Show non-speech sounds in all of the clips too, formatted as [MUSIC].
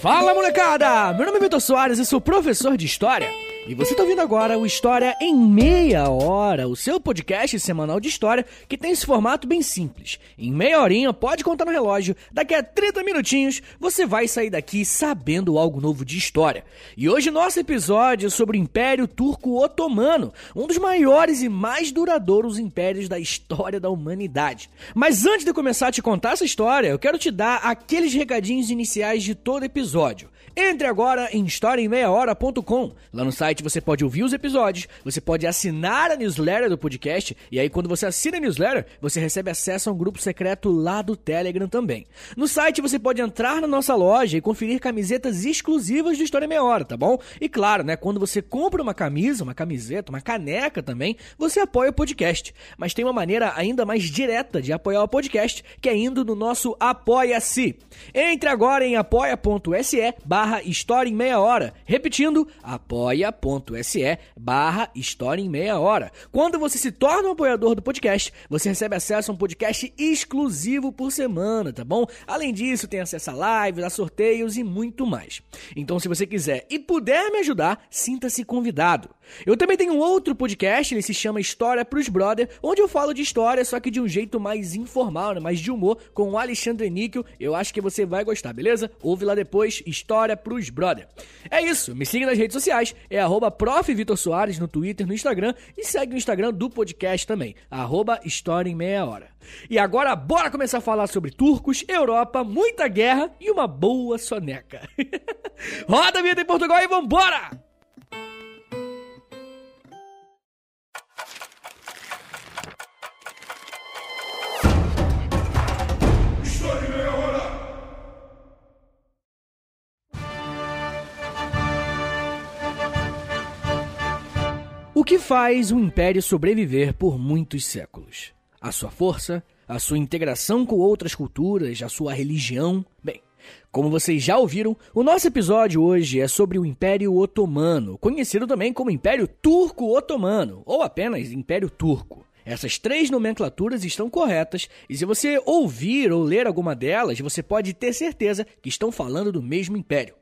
Fala molecada! Meu nome é Vitor Soares e sou professor de História. E você está ouvindo agora o História em Meia Hora, o seu podcast semanal de história que tem esse formato bem simples. Em meia horinha, pode contar no relógio, daqui a 30 minutinhos você vai sair daqui sabendo algo novo de história. E hoje nosso episódio é sobre o Império Turco Otomano, um dos maiores e mais duradouros impérios da história da humanidade. Mas antes de começar a te contar essa história, eu quero te dar aqueles recadinhos iniciais de todo episódio. Entre agora em historiaemmeiahora.com. Lá no site você pode ouvir os episódios, você pode assinar a newsletter do podcast, e aí quando você assina a newsletter, você recebe acesso a um grupo secreto lá do Telegram também. No site você pode entrar na nossa loja e conferir camisetas exclusivas do História em Meia Hora, tá bom? E claro, né, quando você compra uma camisa, uma camiseta, uma caneca também, você apoia o podcast. Mas tem uma maneira ainda mais direta de apoiar o podcast, que é indo no nosso Apoia-se. Entre agora em apoia.se barra barra História em Meia Hora. Repetindo, apoia.se barra História em Meia Hora. Quando você se torna um apoiador do podcast, você recebe acesso a um podcast exclusivo por semana, tá bom? Além disso, tem acesso a lives, a sorteios e muito mais. Então, se você quiser e puder me ajudar, sinta-se convidado. Eu também tenho um outro podcast, ele se chama História pros Brother, onde eu falo de história, só que de um jeito mais informal, né? mais de humor, com o Alexandre Níquel. Eu acho que você vai gostar, beleza? Ouve lá depois, História pros Brother. É isso, me siga nas redes sociais, é arroba no Twitter, no Instagram, e segue o Instagram do podcast também, arroba História em Meia Hora. E agora bora começar a falar sobre turcos, Europa, muita guerra e uma boa soneca. [LAUGHS] Roda a vida em Portugal e vambora! Faz um império sobreviver por muitos séculos? A sua força, a sua integração com outras culturas, a sua religião? Bem, como vocês já ouviram, o nosso episódio hoje é sobre o Império Otomano, conhecido também como Império Turco-Otomano, ou apenas Império Turco. Essas três nomenclaturas estão corretas, e se você ouvir ou ler alguma delas, você pode ter certeza que estão falando do mesmo império.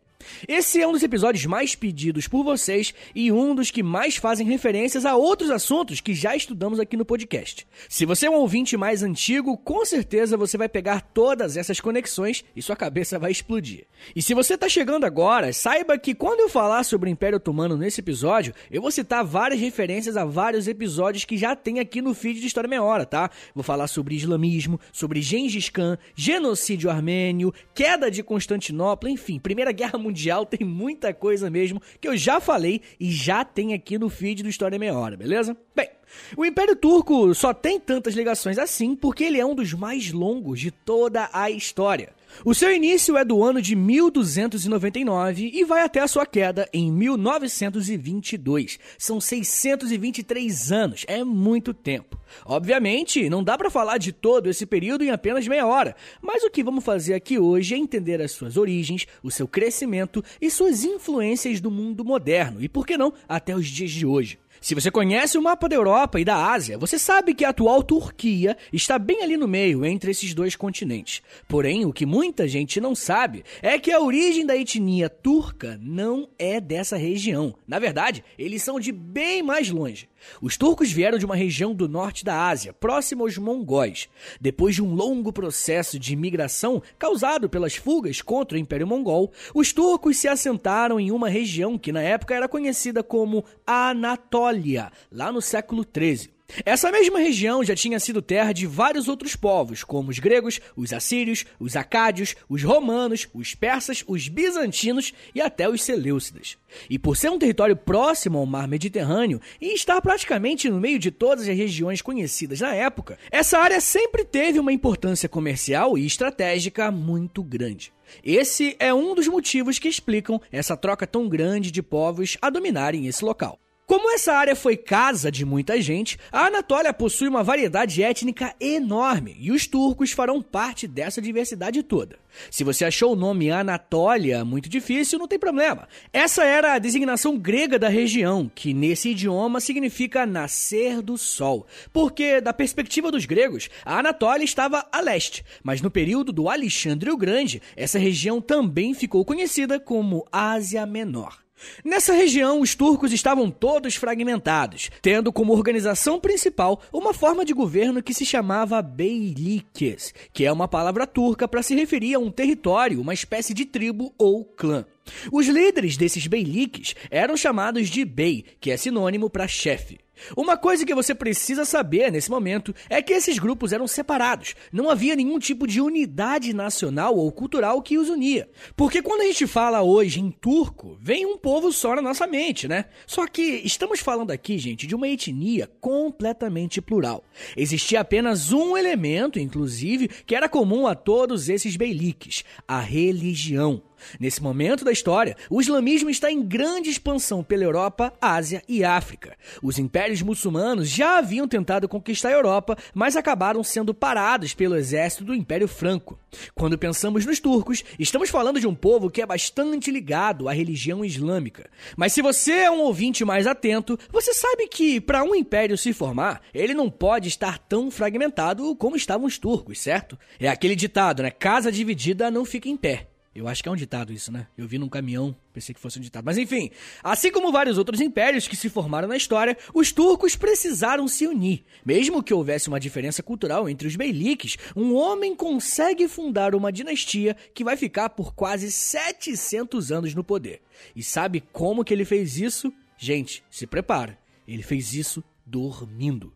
Esse é um dos episódios mais pedidos por vocês e um dos que mais fazem referências a outros assuntos que já estudamos aqui no podcast. Se você é um ouvinte mais antigo, com certeza você vai pegar todas essas conexões e sua cabeça vai explodir. E se você está chegando agora, saiba que quando eu falar sobre o Império Otomano nesse episódio, eu vou citar várias referências a vários episódios que já tem aqui no feed de História Meia Hora, tá? Vou falar sobre islamismo, sobre Gengis Khan, genocídio armênio, queda de Constantinopla, enfim, Primeira Guerra Mundial, tem muita coisa mesmo que eu já falei e já tem aqui no feed do História Meia Hora, beleza? Bem, o Império Turco só tem tantas ligações assim porque ele é um dos mais longos de toda a história. O seu início é do ano de 1299 e vai até a sua queda em 1922. São 623 anos, é muito tempo. Obviamente, não dá para falar de todo esse período em apenas meia hora, mas o que vamos fazer aqui hoje é entender as suas origens, o seu crescimento e suas influências do mundo moderno e, por que não, até os dias de hoje. Se você conhece o mapa da Europa e da Ásia, você sabe que a atual Turquia está bem ali no meio entre esses dois continentes. Porém, o que muita gente não sabe é que a origem da etnia turca não é dessa região. Na verdade, eles são de bem mais longe. Os turcos vieram de uma região do norte da Ásia, próxima aos mongóis. Depois de um longo processo de imigração causado pelas fugas contra o Império Mongol, os turcos se assentaram em uma região que na época era conhecida como Anatólia, lá no século XIII. Essa mesma região já tinha sido terra de vários outros povos, como os gregos, os assírios, os acádios, os romanos, os persas, os bizantinos e até os seleucidas. E por ser um território próximo ao mar Mediterrâneo e estar praticamente no meio de todas as regiões conhecidas na época, essa área sempre teve uma importância comercial e estratégica muito grande. Esse é um dos motivos que explicam essa troca tão grande de povos a dominarem esse local. Como essa área foi casa de muita gente, a Anatólia possui uma variedade étnica enorme e os turcos farão parte dessa diversidade toda. Se você achou o nome Anatólia muito difícil, não tem problema. Essa era a designação grega da região, que nesse idioma significa nascer do sol, porque, da perspectiva dos gregos, a Anatólia estava a leste, mas no período do Alexandre o Grande, essa região também ficou conhecida como Ásia Menor. Nessa região, os turcos estavam todos fragmentados, tendo como organização principal uma forma de governo que se chamava Beylikes, que é uma palavra turca para se referir a um território, uma espécie de tribo ou clã. Os líderes desses beyliques eram chamados de bey, que é sinônimo para chefe. Uma coisa que você precisa saber nesse momento é que esses grupos eram separados. Não havia nenhum tipo de unidade nacional ou cultural que os unia. Porque quando a gente fala hoje em turco, vem um povo só na nossa mente, né? Só que estamos falando aqui, gente, de uma etnia completamente plural. Existia apenas um elemento, inclusive, que era comum a todos esses beyliques: a religião. Nesse momento da história, o islamismo está em grande expansão pela Europa, Ásia e África. Os impérios muçulmanos já haviam tentado conquistar a Europa, mas acabaram sendo parados pelo exército do Império Franco. Quando pensamos nos turcos, estamos falando de um povo que é bastante ligado à religião islâmica. Mas se você é um ouvinte mais atento, você sabe que para um império se formar, ele não pode estar tão fragmentado como estavam os turcos, certo? É aquele ditado, né? Casa dividida não fica em pé. Eu acho que é um ditado isso, né? Eu vi num caminhão, pensei que fosse um ditado. Mas enfim, assim como vários outros impérios que se formaram na história, os turcos precisaram se unir. Mesmo que houvesse uma diferença cultural entre os beyliques, um homem consegue fundar uma dinastia que vai ficar por quase 700 anos no poder. E sabe como que ele fez isso? Gente, se prepara. Ele fez isso dormindo.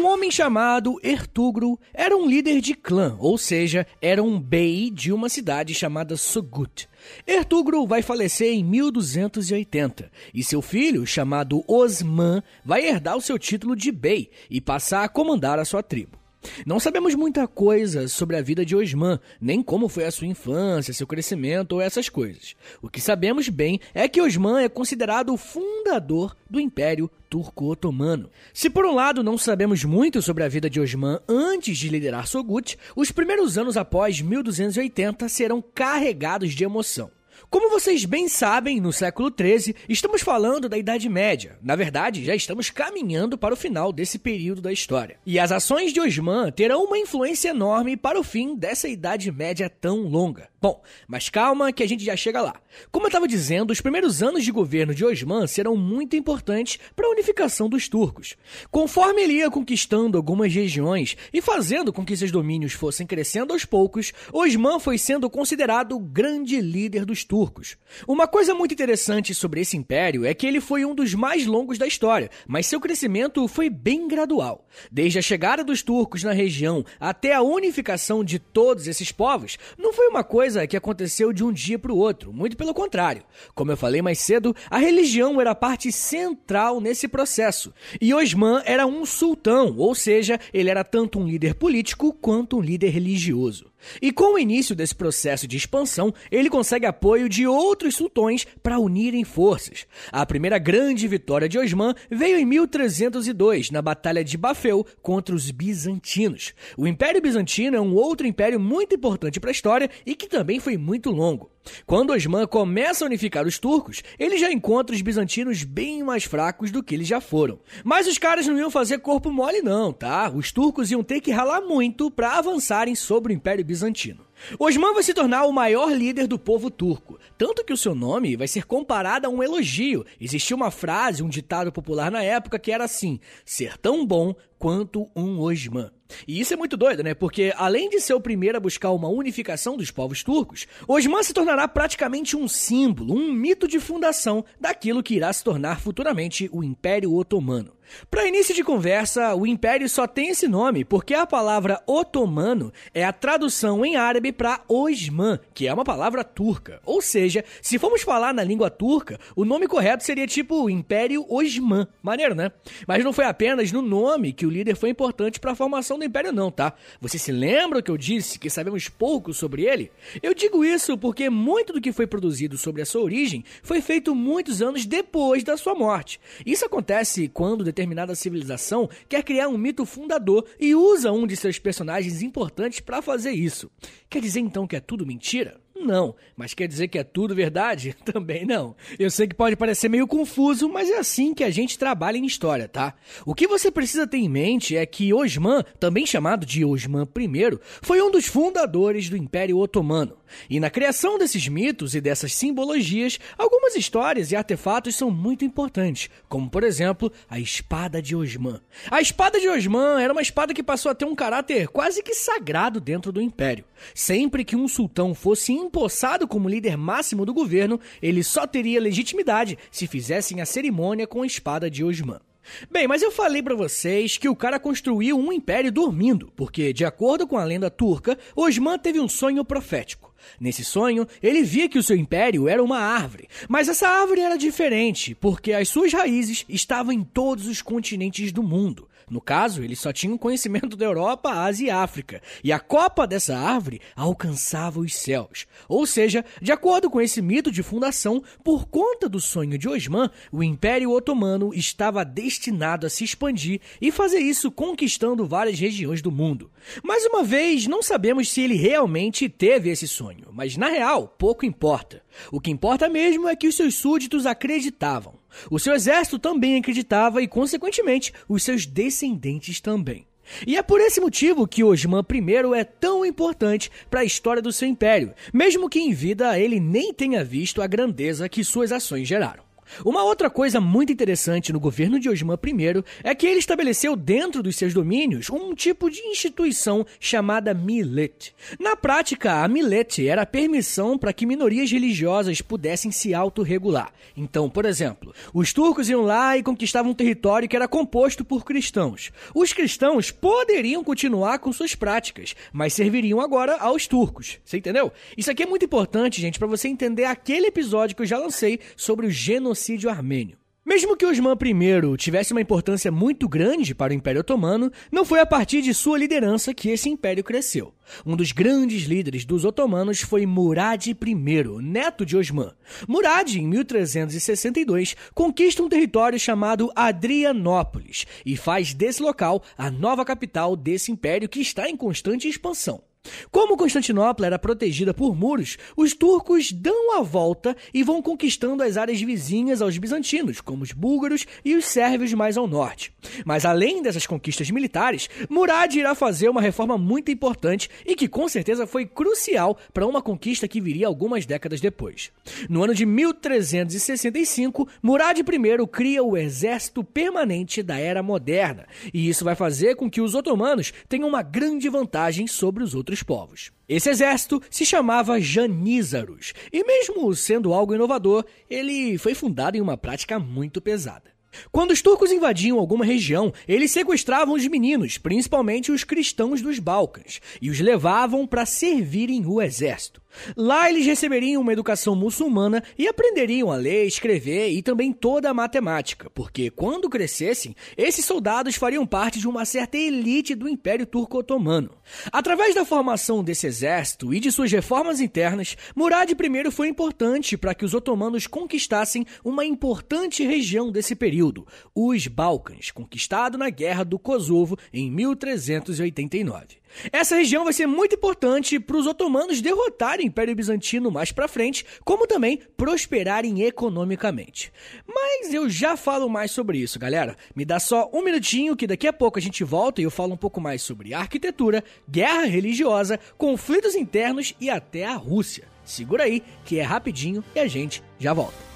Um homem chamado Ertugro era um líder de clã, ou seja, era um bey de uma cidade chamada Sugut. Ertugro vai falecer em 1280 e seu filho, chamado Osman, vai herdar o seu título de bey e passar a comandar a sua tribo. Não sabemos muita coisa sobre a vida de Osman, nem como foi a sua infância, seu crescimento ou essas coisas. O que sabemos bem é que Osman é considerado o fundador do Império Turco-Otomano. Se por um lado não sabemos muito sobre a vida de Osman antes de liderar Sogut, os primeiros anos após 1280 serão carregados de emoção. Como vocês bem sabem, no século XIII, estamos falando da Idade Média. Na verdade, já estamos caminhando para o final desse período da história. E as ações de Osman terão uma influência enorme para o fim dessa Idade Média tão longa. Bom, mas calma que a gente já chega lá. Como eu estava dizendo, os primeiros anos de governo de Osman serão muito importantes para a unificação dos turcos. Conforme ele ia conquistando algumas regiões e fazendo com que seus domínios fossem crescendo aos poucos, Osman foi sendo considerado o grande líder dos turcos. Uma coisa muito interessante sobre esse império é que ele foi um dos mais longos da história, mas seu crescimento foi bem gradual. Desde a chegada dos turcos na região até a unificação de todos esses povos, não foi uma coisa que aconteceu de um dia para o outro, muito pelo contrário. Como eu falei mais cedo, a religião era parte central nesse processo. E Osman era um sultão, ou seja, ele era tanto um líder político quanto um líder religioso. E com o início desse processo de expansão, ele consegue apoio de outros sultões para unirem forças. A primeira grande vitória de Osman veio em 1302, na Batalha de Bafeu contra os bizantinos. O Império Bizantino é um outro império muito importante para a história e que também foi muito longo. Quando Osman começa a unificar os turcos, ele já encontra os bizantinos bem mais fracos do que eles já foram. Mas os caras não iam fazer corpo mole não, tá? Os turcos iam ter que ralar muito para avançarem sobre o Império Bizantino. Osman vai se tornar o maior líder do povo turco, tanto que o seu nome vai ser comparado a um elogio. Existia uma frase, um ditado popular na época que era assim: ser tão bom quanto um Osman. E isso é muito doido, né? Porque além de ser o primeiro a buscar uma unificação dos povos turcos, Osman se tornará praticamente um símbolo, um mito de fundação daquilo que irá se tornar futuramente o Império Otomano. Para início de conversa, o império só tem esse nome porque a palavra otomano é a tradução em árabe para Osman, que é uma palavra turca. Ou seja, se formos falar na língua turca, o nome correto seria tipo Império Osman. Maneiro, né? Mas não foi apenas no nome que o líder foi importante para a formação do Império não, tá? Você se lembra que eu disse que sabemos pouco sobre ele? Eu digo isso porque muito do que foi produzido sobre a sua origem foi feito muitos anos depois da sua morte. Isso acontece quando determinada civilização quer criar um mito fundador e usa um de seus personagens importantes para fazer isso. Quer dizer então que é tudo mentira? Não. Mas quer dizer que é tudo verdade? [LAUGHS] Também não. Eu sei que pode parecer meio confuso, mas é assim que a gente trabalha em história, tá? O que você precisa ter em mente é que Osman, também chamado de Osman I, foi um dos fundadores do Império Otomano. E na criação desses mitos e dessas simbologias, algumas histórias e artefatos são muito importantes, como por exemplo a espada de Osman. A espada de Osman era uma espada que passou a ter um caráter quase que sagrado dentro do Império. Sempre que um sultão fosse empossado como líder máximo do governo, ele só teria legitimidade se fizessem a cerimônia com a espada de Osman. Bem, mas eu falei para vocês que o cara construiu um império dormindo, porque, de acordo com a lenda turca, Osman teve um sonho profético. Nesse sonho, ele via que o seu império era uma árvore, mas essa árvore era diferente, porque as suas raízes estavam em todos os continentes do mundo. No caso, eles só tinham conhecimento da Europa, Ásia e África, e a copa dessa árvore alcançava os céus. Ou seja, de acordo com esse mito de fundação, por conta do sonho de Osman, o Império Otomano estava destinado a se expandir e fazer isso conquistando várias regiões do mundo. Mais uma vez, não sabemos se ele realmente teve esse sonho, mas na real, pouco importa. O que importa mesmo é que os seus súditos acreditavam. O seu exército também acreditava e, consequentemente, os seus descendentes também. E é por esse motivo que Osman I é tão importante para a história do seu império, mesmo que em vida ele nem tenha visto a grandeza que suas ações geraram. Uma outra coisa muito interessante no governo de Osman I é que ele estabeleceu dentro dos seus domínios um tipo de instituição chamada millet. Na prática, a millet era a permissão para que minorias religiosas pudessem se autorregular. Então, por exemplo, os turcos iam lá e conquistavam um território que era composto por cristãos. Os cristãos poderiam continuar com suas práticas, mas serviriam agora aos turcos. Você entendeu? Isso aqui é muito importante, gente, para você entender aquele episódio que eu já lancei sobre o genocídio genocídio armênio. Mesmo que Osman I tivesse uma importância muito grande para o Império Otomano, não foi a partir de sua liderança que esse império cresceu. Um dos grandes líderes dos otomanos foi Murad I, neto de Osman. Murad, em 1362, conquista um território chamado Adrianópolis e faz desse local a nova capital desse império que está em constante expansão. Como Constantinopla era protegida por muros, os turcos dão a volta e vão conquistando as áreas vizinhas aos bizantinos, como os búlgaros e os sérvios mais ao norte. Mas além dessas conquistas militares, Murad irá fazer uma reforma muito importante e que com certeza foi crucial para uma conquista que viria algumas décadas depois. No ano de 1365, Murad I cria o exército permanente da era moderna, e isso vai fazer com que os otomanos tenham uma grande vantagem sobre os outros outros povos. Esse exército se chamava Janízaros, e mesmo sendo algo inovador, ele foi fundado em uma prática muito pesada. Quando os turcos invadiam alguma região, eles sequestravam os meninos, principalmente os cristãos dos Balcãs, e os levavam para servirem o exército. Lá eles receberiam uma educação muçulmana e aprenderiam a ler, escrever e também toda a matemática, porque quando crescessem, esses soldados fariam parte de uma certa elite do Império Turco-Otomano. Através da formação desse exército e de suas reformas internas, Murad I foi importante para que os otomanos conquistassem uma importante região desse período, os Balcãs, conquistado na Guerra do Kosovo em 1389. Essa região vai ser muito importante para os otomanos derrotarem o Império Bizantino mais para frente, como também prosperarem economicamente. Mas eu já falo mais sobre isso, galera. Me dá só um minutinho que daqui a pouco a gente volta e eu falo um pouco mais sobre arquitetura, guerra religiosa, conflitos internos e até a Rússia. Segura aí que é rapidinho e a gente já volta.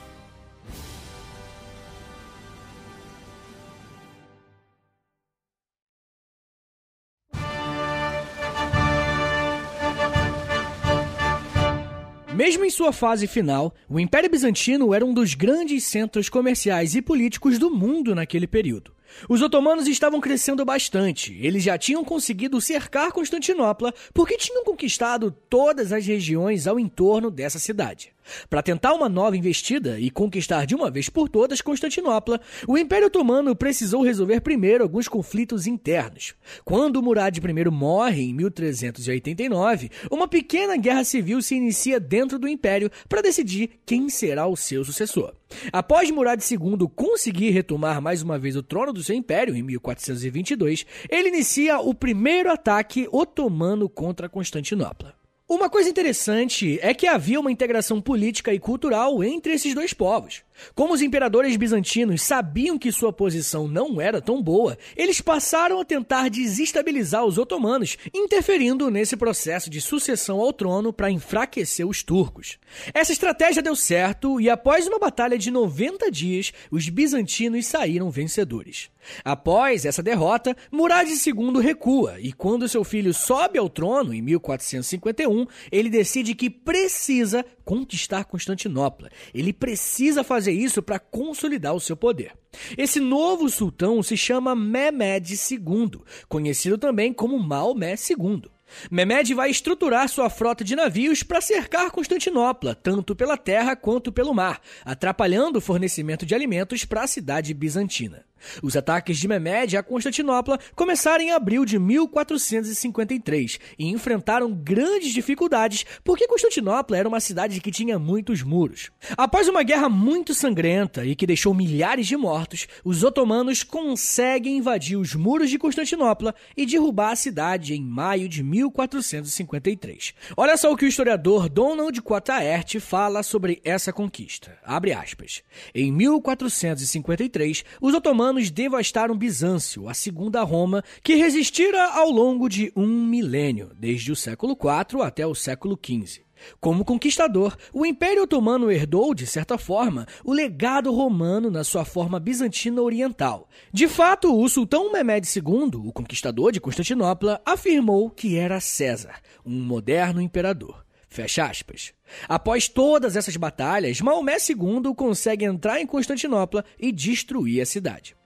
Mesmo em sua fase final, o Império Bizantino era um dos grandes centros comerciais e políticos do mundo naquele período. Os otomanos estavam crescendo bastante. Eles já tinham conseguido cercar Constantinopla porque tinham conquistado todas as regiões ao entorno dessa cidade. Para tentar uma nova investida e conquistar de uma vez por todas Constantinopla, o Império Otomano precisou resolver primeiro alguns conflitos internos. Quando Murad I morre em 1389, uma pequena guerra civil se inicia dentro do Império para decidir quem será o seu sucessor. Após Murad II conseguir retomar mais uma vez o trono do seu império em 1422, ele inicia o primeiro ataque otomano contra Constantinopla. Uma coisa interessante é que havia uma integração política e cultural entre esses dois povos. Como os imperadores bizantinos sabiam que sua posição não era tão boa, eles passaram a tentar desestabilizar os otomanos, interferindo nesse processo de sucessão ao trono para enfraquecer os turcos. Essa estratégia deu certo e, após uma batalha de 90 dias, os bizantinos saíram vencedores. Após essa derrota, Murad II recua e, quando seu filho sobe ao trono em 1451, ele decide que precisa conquistar Constantinopla. Ele precisa fazer isso para consolidar o seu poder. Esse novo sultão se chama Mehmed II, conhecido também como Maomé II. Mehmed vai estruturar sua frota de navios para cercar Constantinopla, tanto pela terra quanto pelo mar, atrapalhando o fornecimento de alimentos para a cidade bizantina. Os ataques de Mehmed a Constantinopla começaram em abril de 1453 e enfrentaram grandes dificuldades porque Constantinopla era uma cidade que tinha muitos muros. Após uma guerra muito sangrenta e que deixou milhares de mortos, os otomanos conseguem invadir os muros de Constantinopla e derrubar a cidade em maio de 1453. Olha só o que o historiador Donald Quataert fala sobre essa conquista. Abre aspas. Em 1453, os otomanos romanos devastaram Bizâncio, a segunda Roma, que resistira ao longo de um milênio, desde o século IV até o século XV. Como conquistador, o Império Otomano herdou, de certa forma, o legado romano na sua forma bizantina oriental. De fato, o sultão Mehmed II, o conquistador de Constantinopla, afirmou que era César, um moderno imperador. Fecha aspas. Após todas essas batalhas, Maomé II consegue entrar em Constantinopla e destruir a cidade.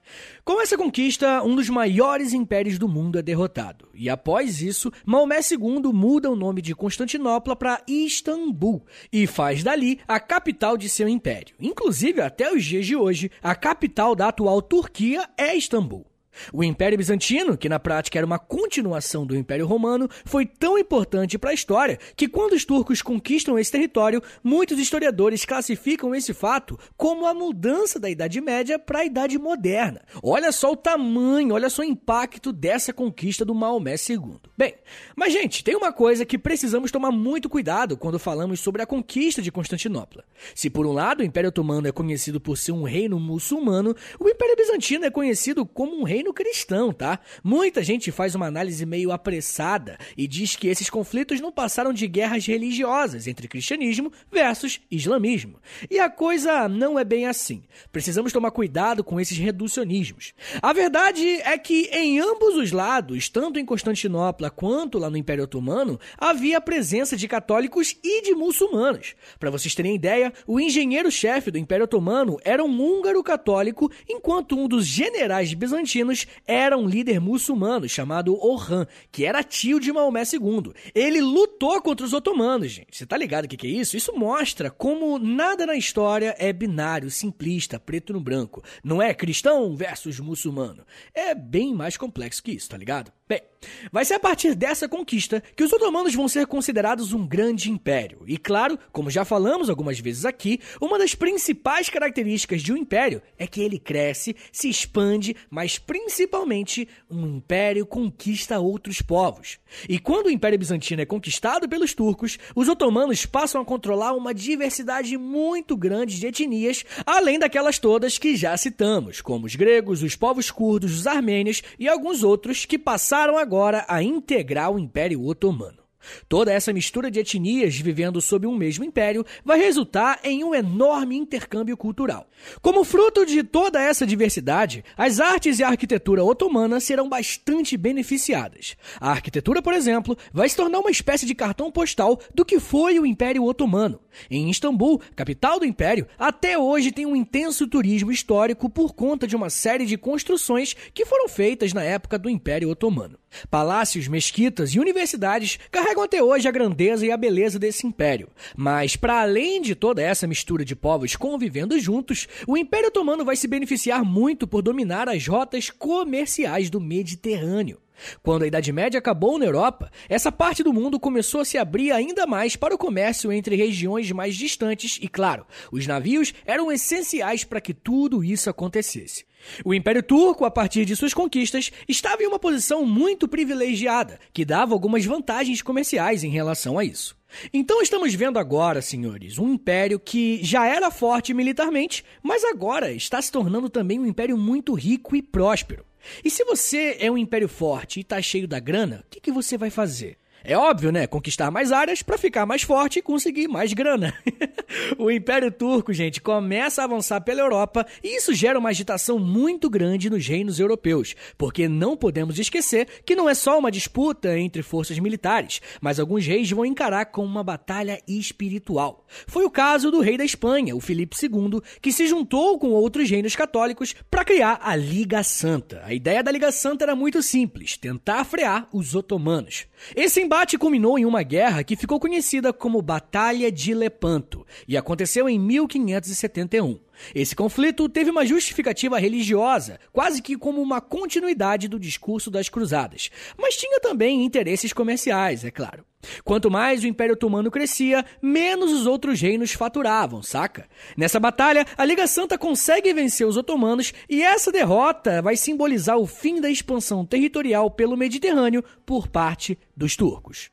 Com essa conquista, um dos maiores impérios do mundo é derrotado. E após isso, Maomé II muda o nome de Constantinopla para Istambul e faz dali a capital de seu império. Inclusive, até os dias de hoje, a capital da atual Turquia é Istambul. O Império Bizantino, que na prática era uma continuação do Império Romano, foi tão importante para a história que, quando os turcos conquistam esse território, muitos historiadores classificam esse fato como a mudança da Idade Média para a Idade Moderna. Olha só o tamanho, olha só o impacto dessa conquista do Maomé II. Bem, mas gente, tem uma coisa que precisamos tomar muito cuidado quando falamos sobre a conquista de Constantinopla. Se por um lado o Império Otomano é conhecido por ser um reino muçulmano, o Império Bizantino é conhecido como um reino cristão, tá? Muita gente faz uma análise meio apressada e diz que esses conflitos não passaram de guerras religiosas entre cristianismo versus islamismo. E a coisa não é bem assim. Precisamos tomar cuidado com esses reducionismos. A verdade é que em ambos os lados, tanto em Constantinopla quanto lá no Império Otomano, havia a presença de católicos e de muçulmanos. Para vocês terem ideia, o engenheiro-chefe do Império Otomano era um húngaro católico, enquanto um dos generais bizantinos era um líder muçulmano chamado Orhan, que era tio de Maomé II. Ele lutou contra os otomanos, gente. Você tá ligado o que, que é isso? Isso mostra como nada na história é binário, simplista, preto no branco. Não é cristão versus muçulmano. É bem mais complexo que isso, tá ligado? Bem, vai ser a partir dessa conquista que os otomanos vão ser considerados um grande império. E claro, como já falamos algumas vezes aqui, uma das principais características de um império é que ele cresce, se expande, mas principalmente um império conquista outros povos. E quando o Império Bizantino é conquistado pelos turcos, os otomanos passam a controlar uma diversidade muito grande de etnias, além daquelas todas que já citamos, como os gregos, os povos curdos, os armênios e alguns outros que passaram passaram agora a integrar o Império Otomano. Toda essa mistura de etnias vivendo sob um mesmo império vai resultar em um enorme intercâmbio cultural. Como fruto de toda essa diversidade, as artes e a arquitetura otomana serão bastante beneficiadas. A arquitetura, por exemplo, vai se tornar uma espécie de cartão postal do que foi o Império Otomano. Em Istambul, capital do império, até hoje tem um intenso turismo histórico por conta de uma série de construções que foram feitas na época do Império Otomano. Palácios, mesquitas e universidades carregam negam até hoje a grandeza e a beleza desse império. Mas, para além de toda essa mistura de povos convivendo juntos, o Império Otomano vai se beneficiar muito por dominar as rotas comerciais do Mediterrâneo. Quando a Idade Média acabou na Europa, essa parte do mundo começou a se abrir ainda mais para o comércio entre regiões mais distantes e, claro, os navios eram essenciais para que tudo isso acontecesse. O Império Turco, a partir de suas conquistas, estava em uma posição muito privilegiada, que dava algumas vantagens comerciais em relação a isso. Então estamos vendo agora, senhores, um império que já era forte militarmente, mas agora está se tornando também um império muito rico e próspero. E se você é um império forte e está cheio da grana, o que, que você vai fazer? É óbvio, né? Conquistar mais áreas para ficar mais forte e conseguir mais grana. [LAUGHS] o Império Turco, gente, começa a avançar pela Europa e isso gera uma agitação muito grande nos reinos europeus, porque não podemos esquecer que não é só uma disputa entre forças militares, mas alguns reis vão encarar como uma batalha espiritual. Foi o caso do rei da Espanha, o Filipe II, que se juntou com outros reinos católicos para criar a Liga Santa. A ideia da Liga Santa era muito simples: tentar frear os otomanos. Esse embate culminou em uma guerra que ficou conhecida como Batalha de Lepanto e aconteceu em 1571. Esse conflito teve uma justificativa religiosa, quase que como uma continuidade do discurso das cruzadas, mas tinha também interesses comerciais, é claro. Quanto mais o Império Otomano crescia, menos os outros reinos faturavam, saca? Nessa batalha, a Liga Santa consegue vencer os otomanos e essa derrota vai simbolizar o fim da expansão territorial pelo Mediterrâneo por parte dos turcos.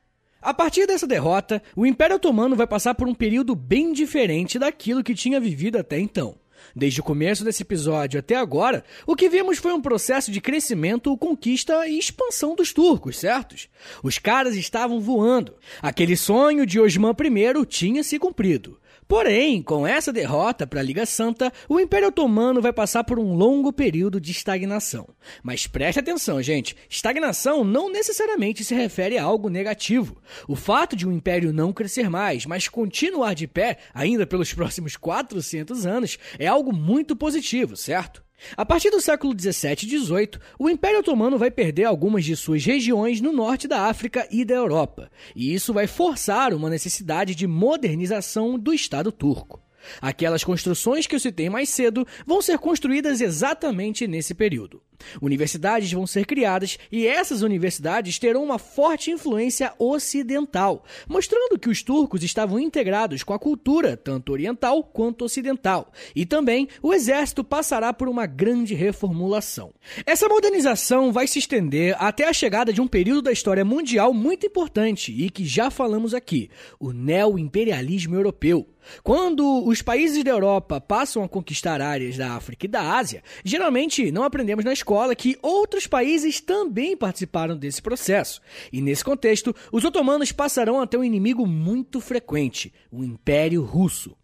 A partir dessa derrota, o Império Otomano vai passar por um período bem diferente daquilo que tinha vivido até então. Desde o começo desse episódio até agora, o que vimos foi um processo de crescimento, conquista e expansão dos turcos, certos? Os caras estavam voando. Aquele sonho de Osman I tinha se cumprido. Porém, com essa derrota para a Liga Santa, o Império Otomano vai passar por um longo período de estagnação. Mas preste atenção, gente: estagnação não necessariamente se refere a algo negativo. O fato de um império não crescer mais, mas continuar de pé ainda pelos próximos 400 anos, é algo muito positivo, certo? A partir do século 17 e 18, o Império Otomano vai perder algumas de suas regiões no norte da África e da Europa, e isso vai forçar uma necessidade de modernização do Estado turco. Aquelas construções que eu citei mais cedo vão ser construídas exatamente nesse período. Universidades vão ser criadas e essas universidades terão uma forte influência ocidental, mostrando que os turcos estavam integrados com a cultura, tanto oriental quanto ocidental. E também o exército passará por uma grande reformulação. Essa modernização vai se estender até a chegada de um período da história mundial muito importante e que já falamos aqui: o neo-imperialismo europeu. Quando os países da Europa passam a conquistar áreas da África e da Ásia, geralmente não aprendemos na escola que outros países também participaram desse processo. E nesse contexto, os otomanos passarão a ter um inimigo muito frequente, o Império Russo.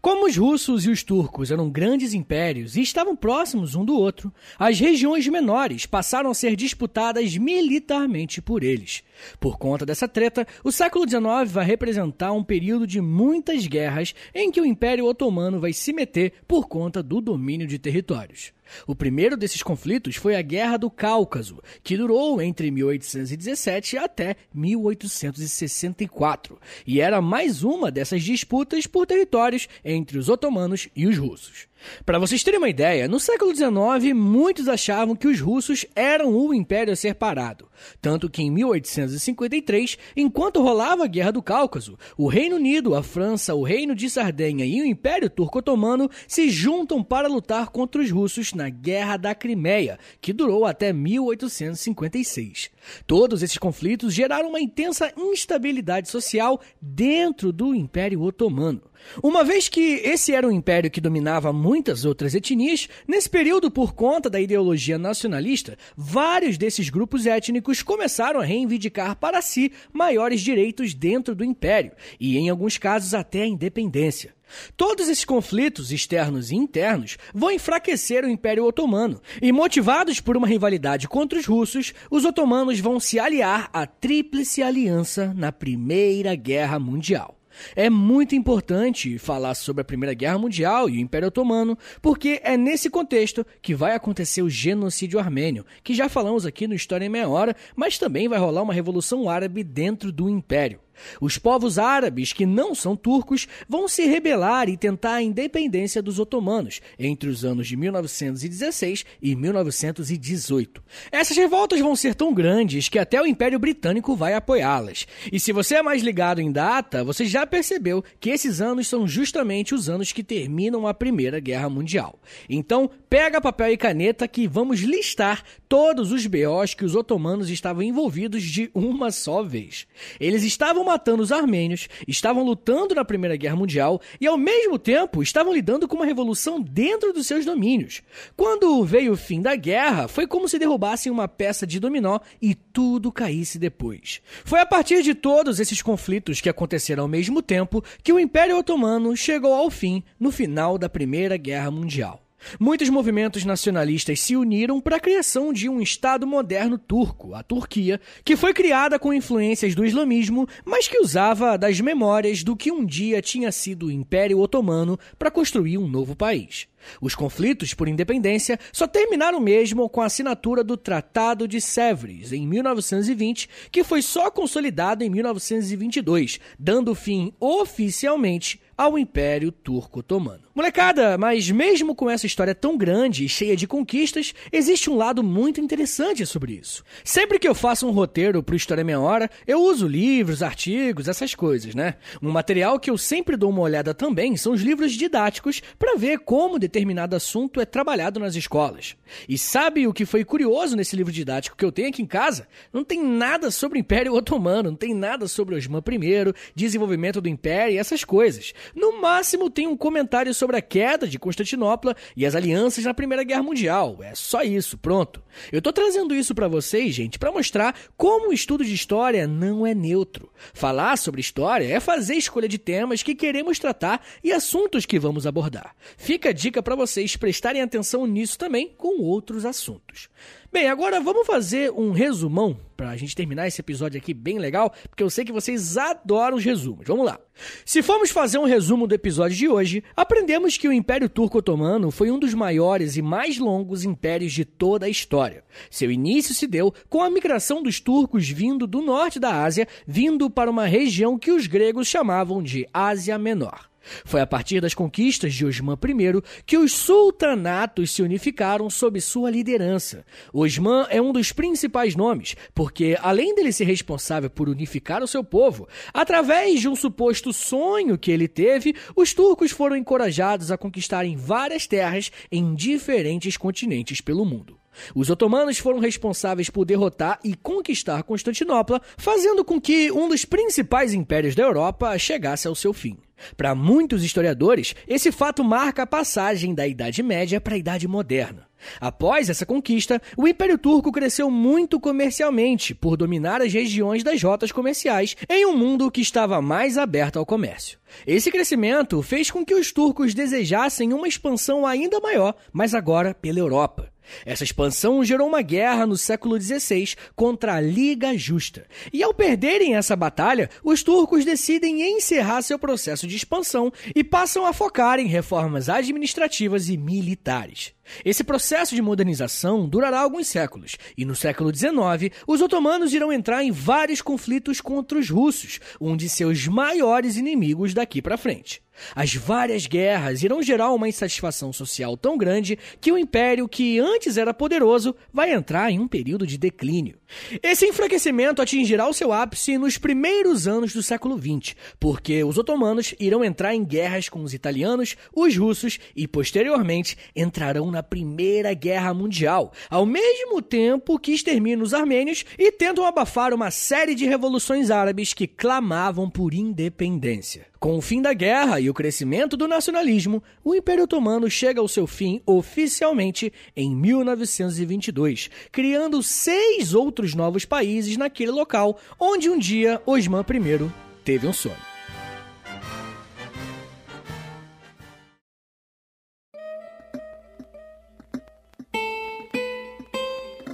Como os russos e os turcos eram grandes impérios e estavam próximos um do outro, as regiões menores passaram a ser disputadas militarmente por eles. Por conta dessa treta, o século XIX vai representar um período de muitas guerras em que o Império Otomano vai se meter por conta do domínio de territórios. O primeiro desses conflitos foi a Guerra do Cáucaso, que durou entre 1817 até 1864, e era mais uma dessas disputas por territórios entre os otomanos e os russos. Para vocês terem uma ideia, no século XIX, muitos achavam que os russos eram o império a ser parado. Tanto que em 1853, enquanto rolava a Guerra do Cáucaso, o Reino Unido, a França, o Reino de Sardenha e o Império Turco-Otomano se juntam para lutar contra os russos na Guerra da Crimeia, que durou até 1856. Todos esses conflitos geraram uma intensa instabilidade social dentro do Império Otomano. Uma vez que esse era um império que dominava muitas outras etnias, nesse período, por conta da ideologia nacionalista, vários desses grupos étnicos começaram a reivindicar para si maiores direitos dentro do império e, em alguns casos, até a independência. Todos esses conflitos externos e internos vão enfraquecer o Império Otomano, e motivados por uma rivalidade contra os russos, os otomanos vão se aliar à Tríplice Aliança na Primeira Guerra Mundial. É muito importante falar sobre a Primeira Guerra Mundial e o Império Otomano, porque é nesse contexto que vai acontecer o genocídio armênio, que já falamos aqui no História em Meia Hora, mas também vai rolar uma revolução árabe dentro do Império. Os povos árabes que não são turcos vão se rebelar e tentar a independência dos otomanos entre os anos de 1916 e 1918. Essas revoltas vão ser tão grandes que até o Império Britânico vai apoiá-las. E se você é mais ligado em data, você já percebeu que esses anos são justamente os anos que terminam a Primeira Guerra Mundial. Então, pega papel e caneta que vamos listar todos os BOs que os otomanos estavam envolvidos de uma só vez. Eles estavam matando os armênios, estavam lutando na Primeira Guerra Mundial e, ao mesmo tempo, estavam lidando com uma revolução dentro dos seus domínios. Quando veio o fim da guerra, foi como se derrubassem uma peça de dominó e tudo caísse depois. Foi a partir de todos esses conflitos que aconteceram ao mesmo tempo que o Império Otomano chegou ao fim no final da Primeira Guerra Mundial. Muitos movimentos nacionalistas se uniram para a criação de um Estado moderno turco, a Turquia, que foi criada com influências do islamismo, mas que usava das memórias do que um dia tinha sido o Império Otomano para construir um novo país. Os conflitos por independência só terminaram mesmo com a assinatura do Tratado de Sèvres, em 1920, que foi só consolidado em 1922, dando fim oficialmente ao Império Turco Otomano. Molecada, mas mesmo com essa história tão grande e cheia de conquistas, existe um lado muito interessante sobre isso. Sempre que eu faço um roteiro pro História Meia Hora, eu uso livros, artigos, essas coisas, né? Um material que eu sempre dou uma olhada também são os livros didáticos para ver como determinado assunto é trabalhado nas escolas. E sabe o que foi curioso nesse livro didático que eu tenho aqui em casa? Não tem nada sobre o Império Otomano, não tem nada sobre Osman I, desenvolvimento do Império e essas coisas. No máximo tem um comentário sobre sobre a queda de Constantinopla e as alianças na Primeira Guerra Mundial. É só isso, pronto. Eu tô trazendo isso para vocês, gente, para mostrar como o estudo de história não é neutro. Falar sobre história é fazer escolha de temas que queremos tratar e assuntos que vamos abordar. Fica a dica para vocês prestarem atenção nisso também com outros assuntos. Bem, agora vamos fazer um resumão para a gente terminar esse episódio aqui bem legal, porque eu sei que vocês adoram os resumos. Vamos lá. Se formos fazer um resumo do episódio de hoje, aprendemos que o Império Turco Otomano foi um dos maiores e mais longos impérios de toda a história. Seu início se deu com a migração dos turcos vindo do norte da Ásia, vindo para uma região que os gregos chamavam de Ásia Menor. Foi a partir das conquistas de Osman I que os sultanatos se unificaram sob sua liderança. Osman é um dos principais nomes, porque além dele ser responsável por unificar o seu povo, através de um suposto sonho que ele teve, os turcos foram encorajados a conquistarem várias terras em diferentes continentes pelo mundo. Os otomanos foram responsáveis por derrotar e conquistar Constantinopla, fazendo com que um dos principais impérios da Europa chegasse ao seu fim. Para muitos historiadores, esse fato marca a passagem da Idade Média para a Idade Moderna. Após essa conquista, o Império Turco cresceu muito comercialmente, por dominar as regiões das rotas comerciais em um mundo que estava mais aberto ao comércio. Esse crescimento fez com que os turcos desejassem uma expansão ainda maior, mas agora pela Europa. Essa expansão gerou uma guerra no século XVI contra a Liga Justa. E ao perderem essa batalha, os turcos decidem encerrar seu processo de expansão e passam a focar em reformas administrativas e militares. Esse processo de modernização durará alguns séculos, e no século XIX, os otomanos irão entrar em vários conflitos contra os russos, um de seus maiores inimigos daqui para frente. As várias guerras irão gerar uma insatisfação social tão grande que o império, que antes era poderoso, vai entrar em um período de declínio. Esse enfraquecimento atingirá o seu ápice nos primeiros anos do século XX, porque os otomanos irão entrar em guerras com os italianos, os russos e, posteriormente, entrarão na Primeira Guerra Mundial, ao mesmo tempo que exterminam os armênios e tentam abafar uma série de revoluções árabes que clamavam por independência. Com o fim da guerra e o crescimento do nacionalismo, o Império Otomano chega ao seu fim oficialmente em 1922, criando seis outros novos países naquele local onde um dia Osman I teve um sonho.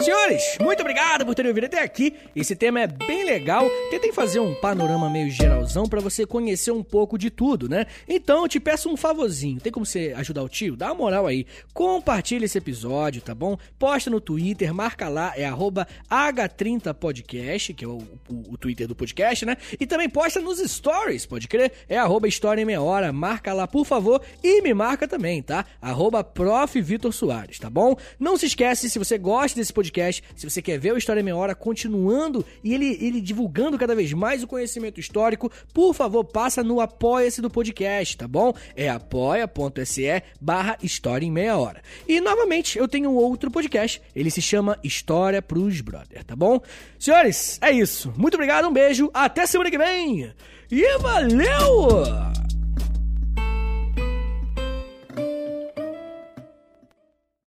Senhores, muito obrigado por terem ouvido até aqui. Esse tema é bem legal. Tentei fazer um panorama meio geralzão para você conhecer um pouco de tudo, né? Então eu te peço um favorzinho. Tem como você ajudar o tio? Dá uma moral aí. Compartilha esse episódio, tá bom? Posta no Twitter, marca lá, é H30podcast, que é o, o, o, Twitter do podcast, né? E também posta nos stories, pode crer? É arroba História em Meia Hora. Marca lá, por favor. E me marca também, tá? Arroba Prof. Vitor Soares, tá bom? Não se esquece, se você gosta desse podcast, podcast. Se você quer ver o História Meia Hora continuando e ele, ele divulgando cada vez mais o conhecimento histórico, por favor, passa no Apoia-se do podcast, tá bom? É apoia.se barra História em Meia Hora. E, novamente, eu tenho outro podcast. Ele se chama História pros Brother, tá bom? Senhores, é isso. Muito obrigado, um beijo, até semana que vem. E valeu!